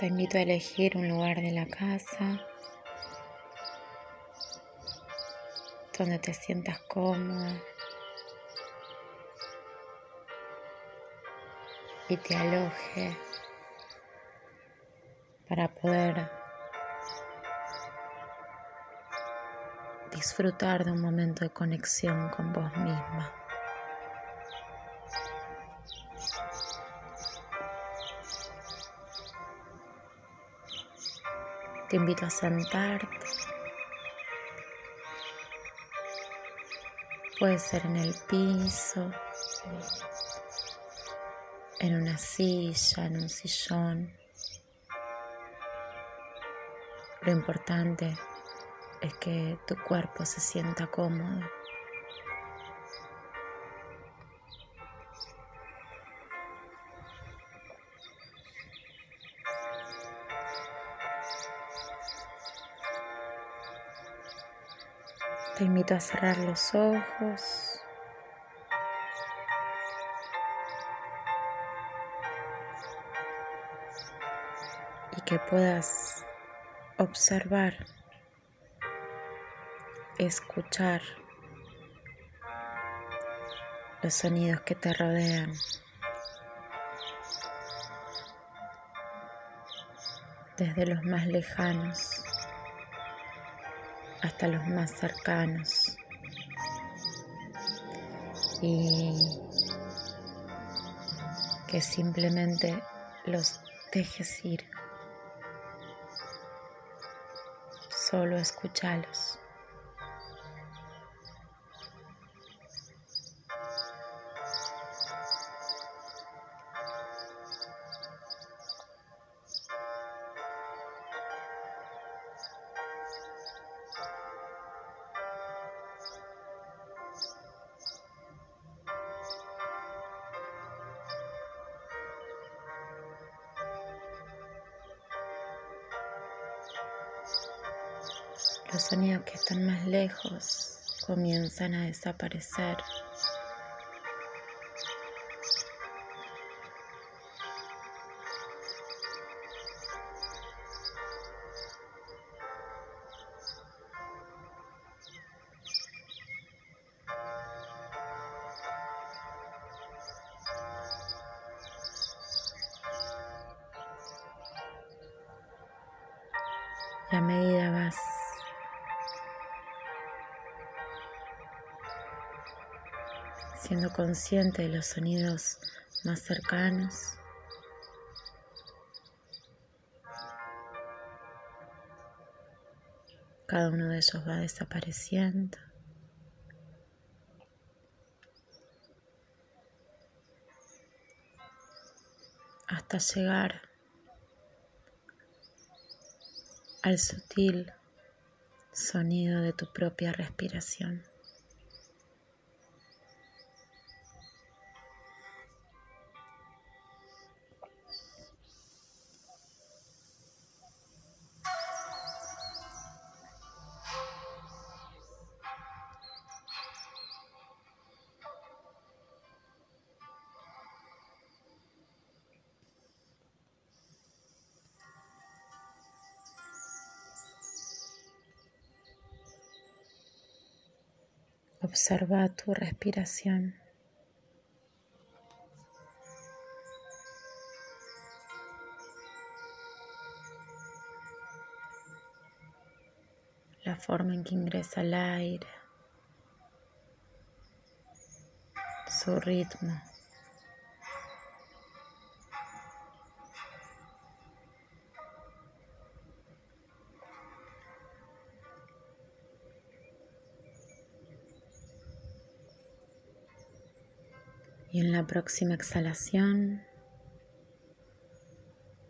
Te invito a elegir un lugar de la casa donde te sientas cómoda y te aloje para poder disfrutar de un momento de conexión con vos misma. Te invito a sentarte. Puede ser en el piso, en una silla, en un sillón. Lo importante es que tu cuerpo se sienta cómodo. Te invito a cerrar los ojos. Y que puedas observar, escuchar los sonidos que te rodean. Desde los más lejanos hasta los más cercanos. Y que simplemente los dejes ir. Solo escúchalos. Comienzan a desaparecer. Y a medida vas siendo consciente de los sonidos más cercanos. Cada uno de ellos va desapareciendo. hasta llegar al sutil sonido de tu propia respiración. Observa tu respiración. La forma en que ingresa el aire, su ritmo. La próxima exhalación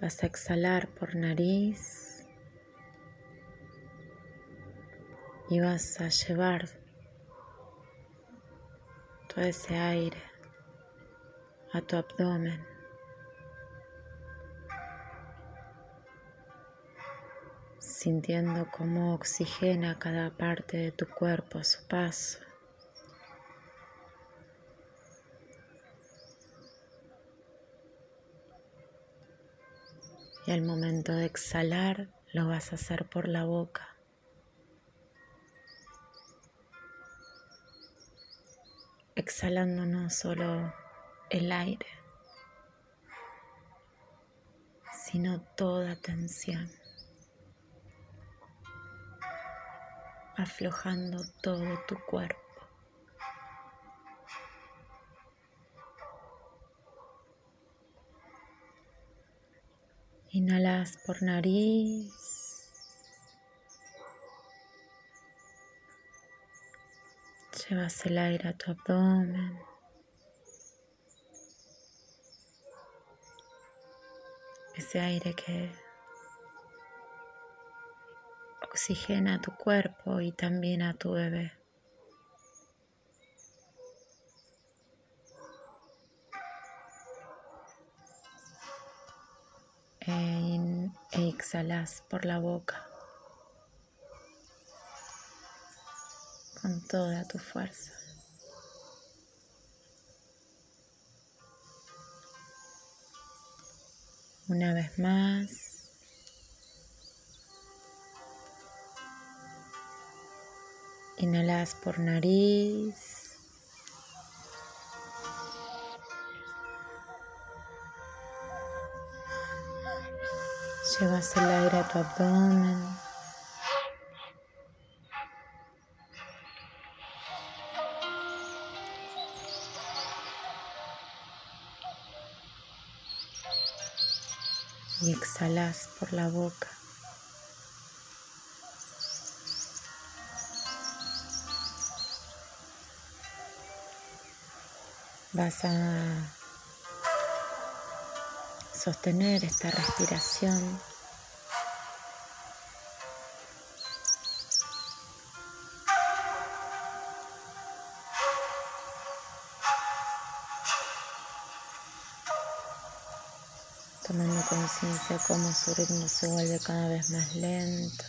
vas a exhalar por nariz y vas a llevar todo ese aire a tu abdomen. sintiendo cómo oxigena cada parte de tu cuerpo a su paso. Y al momento de exhalar, lo vas a hacer por la boca. Exhalando no solo el aire, sino toda tensión. Aflojando todo tu cuerpo. Inhalas por nariz. Llevas el aire a tu abdomen. Ese aire que oxigena a tu cuerpo y también a tu bebé. Exhalas por la boca con toda tu fuerza. Una vez más. Inhalas por nariz. Llevas el aire a tu abdomen. Y exhalas por la boca. Vas a sostener esta respiración. Conciencia cómo su ritmo se vuelve cada vez más lento.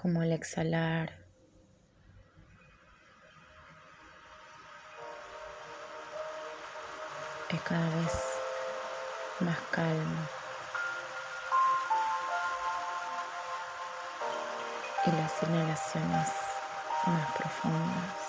Como al exhalar es cada vez más calmo. Y las inhalaciones más profundas.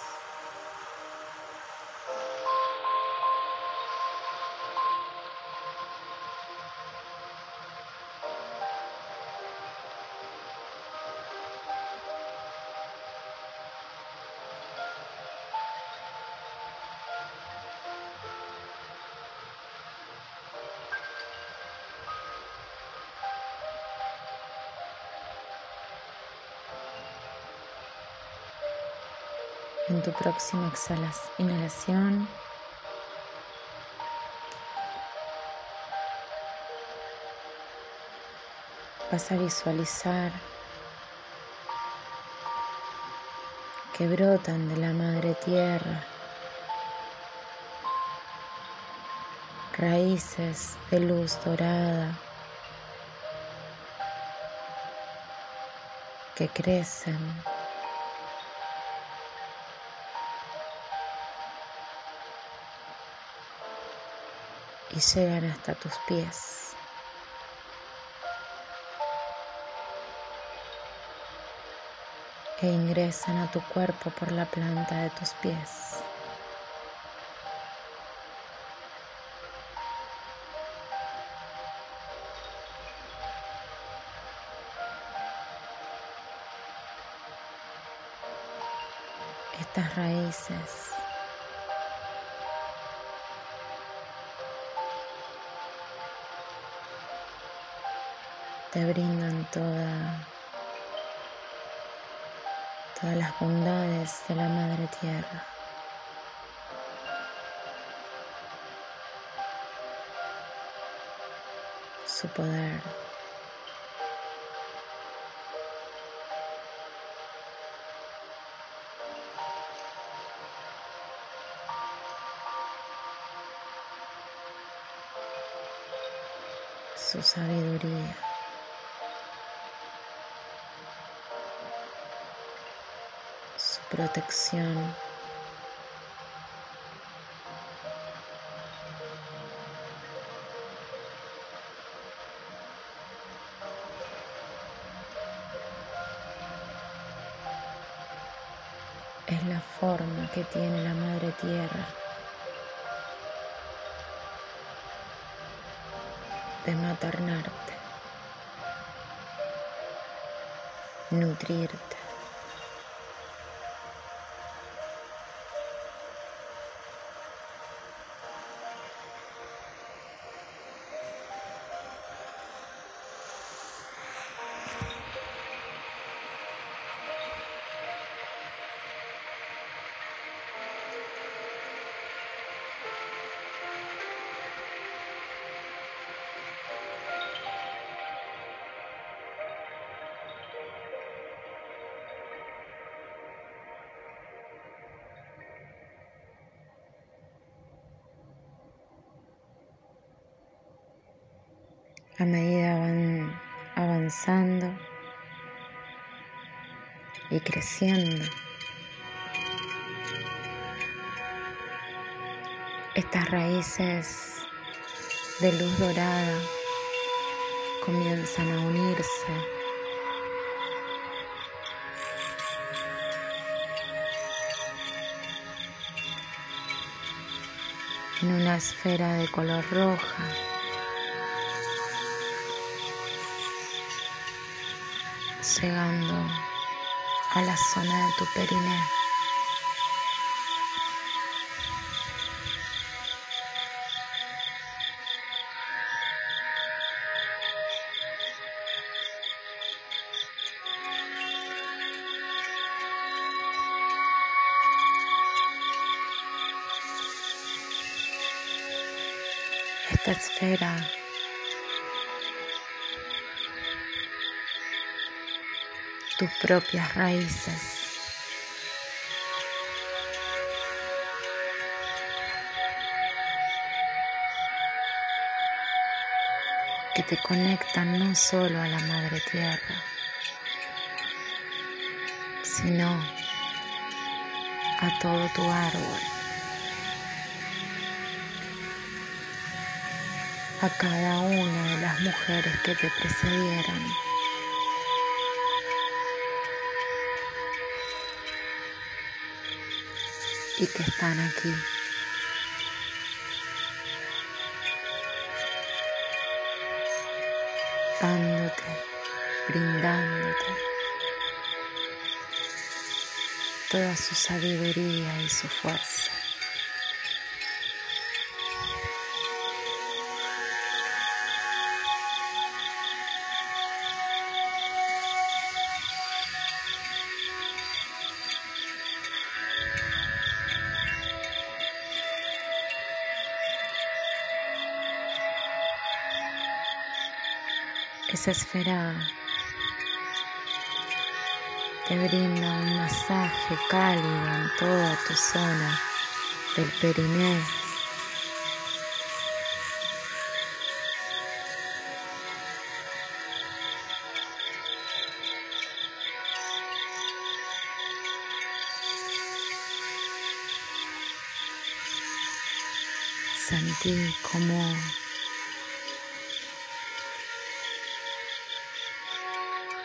Tu próxima inhalación. Vas a visualizar que brotan de la madre tierra raíces de luz dorada que crecen y llegan hasta tus pies. E ingresan a tu cuerpo por la planta de tus pies. Estas raíces te brindan toda, todas las bondades de la Madre Tierra. Su poder. su sabiduría. protección. Es la forma que tiene la Madre Tierra de maternarte, nutrirte. Avanzando y creciendo. Estas raíces de luz dorada comienzan a unirse. en una esfera de color roja. Llegando a la zona de tu perineo. Propias raíces. que te conectan no solo a la madre tierra, sino a todo tu árbol, a cada una de las mujeres que te precedieron. Y que están aquí. dándote, brindándote toda su sabiduría y su fuerza. Esa esfera te brinda un masaje cálido en toda tu zona del perineo. Sentí como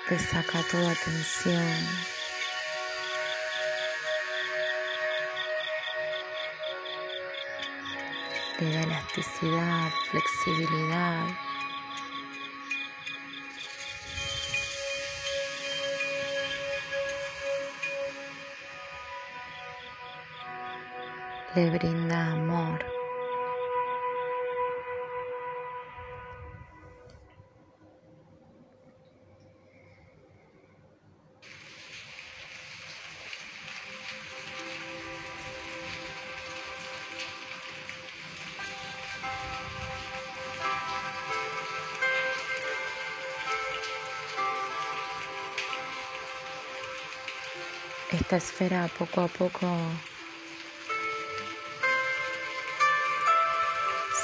te saca toda tensión. Te da elasticidad, flexibilidad. Le brinda amor. Esfera poco a poco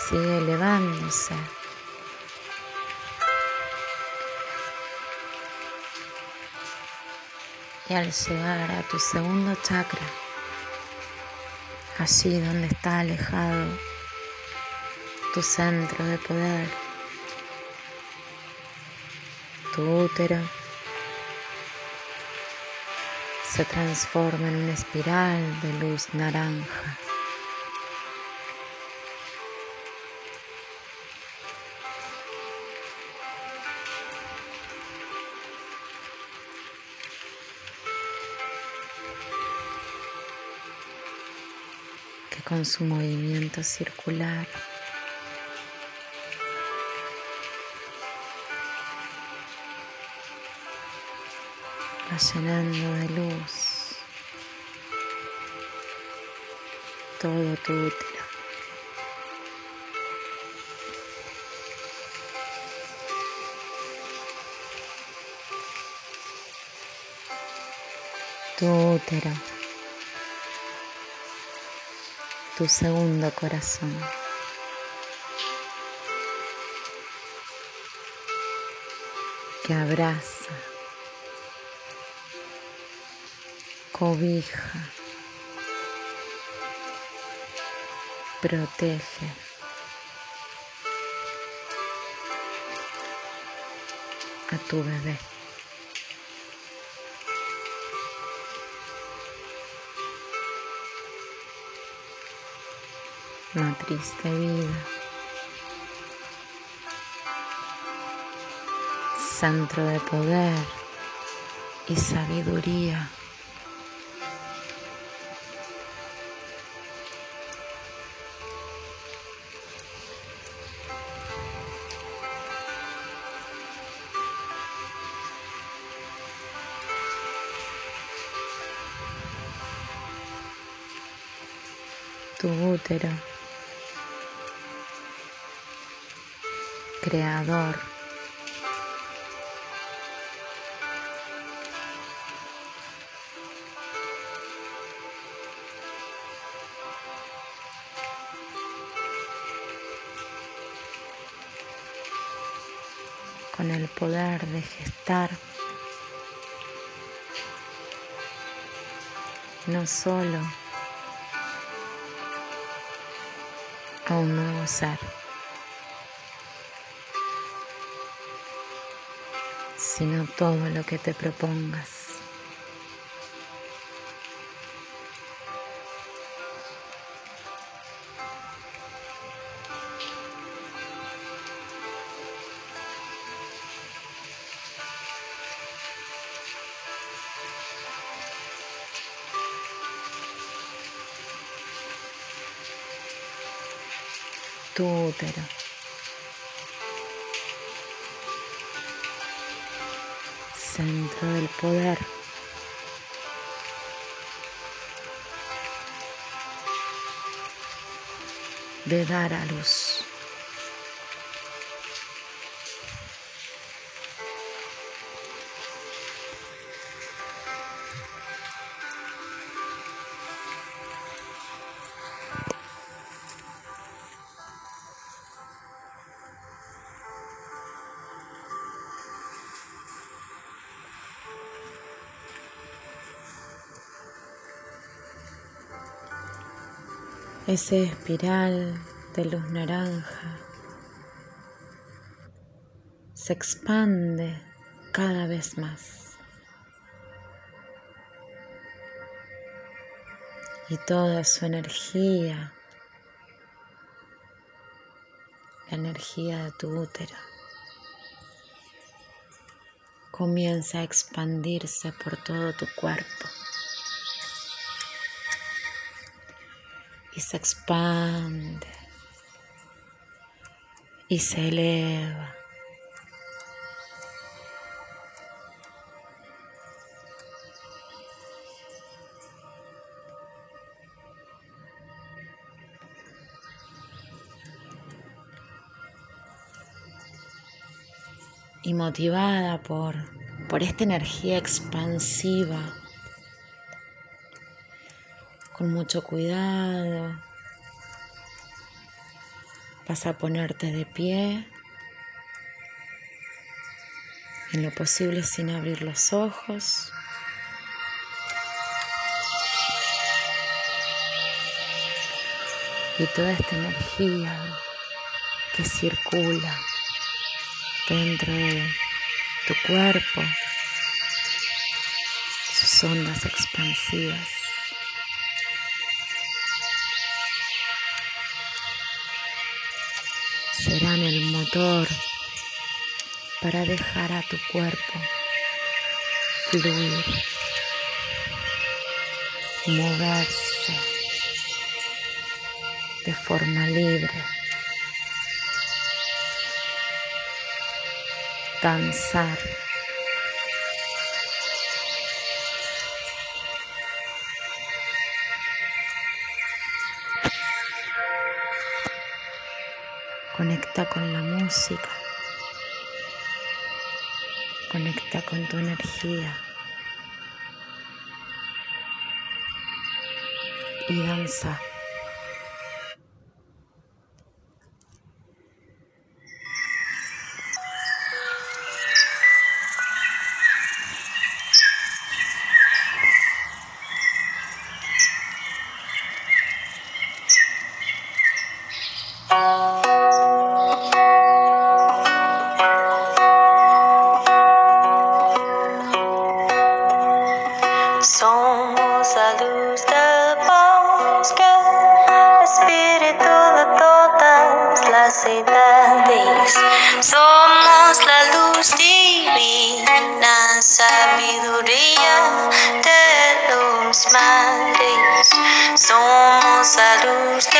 sigue elevándose. Y al llegar a tu segundo chakra, allí donde está alejado tu centro de poder, tu útero, se transforma en una espiral de luz naranja. que con su movimiento circular llenando de luz todo tu útero. Tu útero, tu segundo corazón. que abraza cobija, protege. a tu bebé. Matriz de vida. Centro de poder y sabiduría. Tu útero, creador. con el poder de gestar no solo a un nuevo ser. sino todo lo que te propongas. Tu útero. Centro del poder. De dar a luz. Ese espiral de luz naranja se expande cada vez más. Y toda su energía, la energía de tu útero, comienza a expandirse por todo tu cuerpo. Y se expande y se eleva. Y motivada por, por esta energía expansiva con mucho cuidado. Vas a ponerte de pie, en lo posible sin abrir los ojos. Y toda esta energía que circula dentro de tu cuerpo, sus ondas expansivas. Serán el motor para dejar a tu cuerpo fluir, moverse de forma libre, danzar. Conecta con la música. Conecta con tu energía. Y danza. Somos a luz que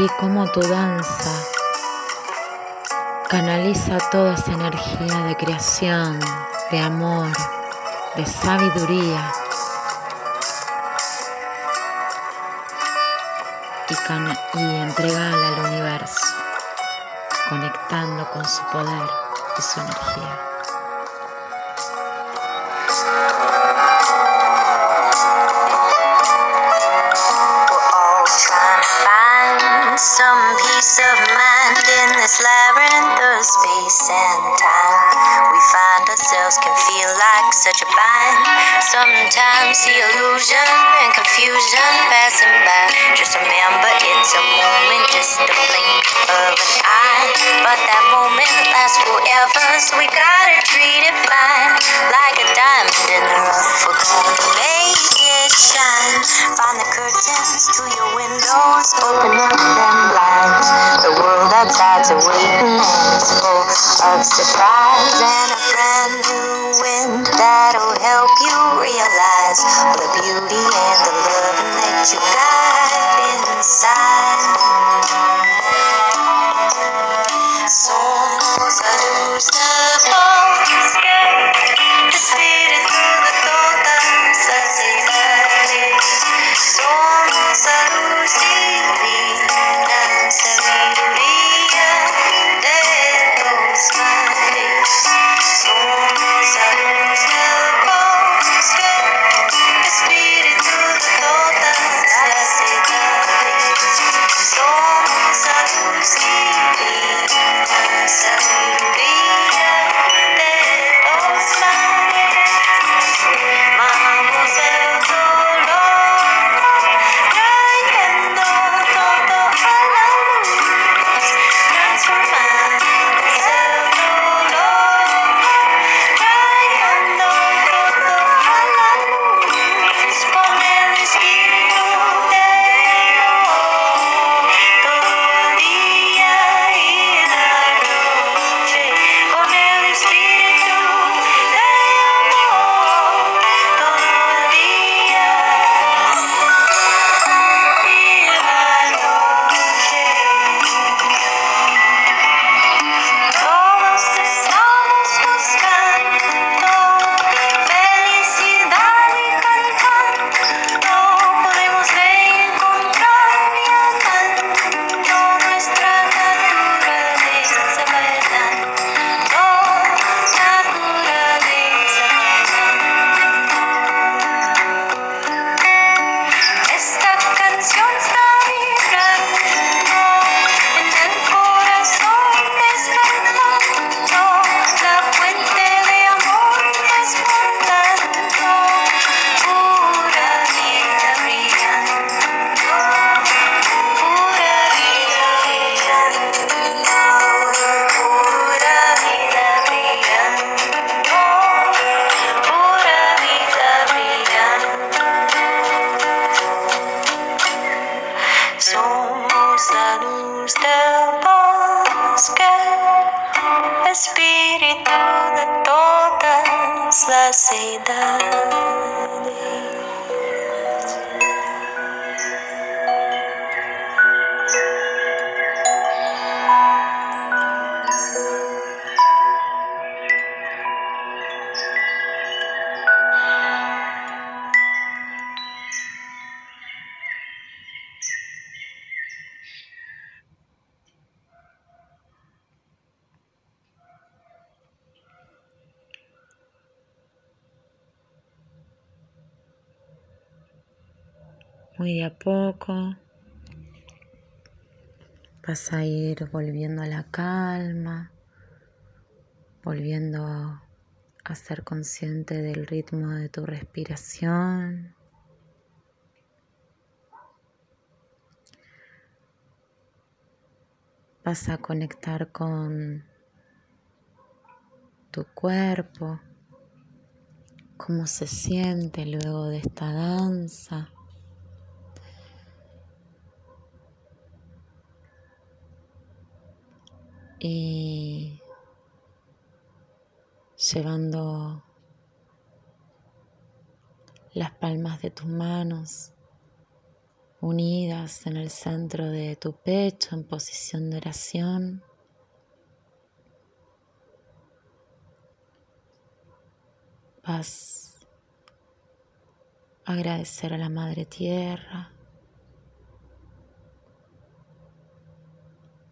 Sentí como tu danza canaliza toda esa energía de creación, de amor, de sabiduría. Y, y entregala al universo, conectando con su poder y su energía. Ourselves can feel like such a bind. Sometimes the illusion and confusion passing by. Just remember it's a moment, just a blink of an eye. But that moment lasts forever, so we gotta treat it fine. Like a diamond in the rough, we're gonna make it shine. Find the curtains to your windows, open up them blinds. The world outside's it's full of surprise and a brand new wind that'll help you realize the beauty and the love that you got say that. Muy de a poco vas a ir volviendo a la calma, volviendo a ser consciente del ritmo de tu respiración. Vas a conectar con tu cuerpo, cómo se siente luego de esta danza. Y llevando las palmas de tus manos unidas en el centro de tu pecho en posición de oración. Vas a agradecer a la Madre Tierra.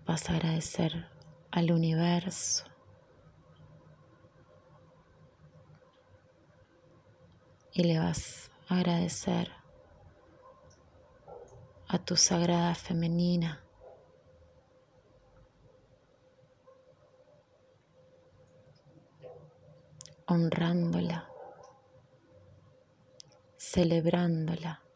Vas a agradecer al universo. Y le vas a agradecer a tu sagrada femenina. honrándola, celebrándola.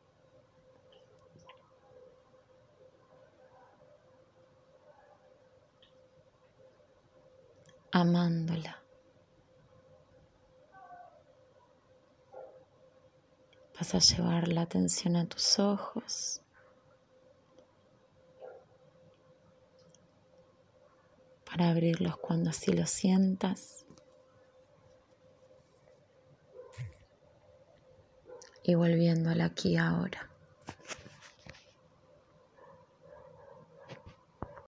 Amándola. Vas a llevar la atención a tus ojos. para abrirlos cuando así lo sientas. Y volviendo aquí ahora.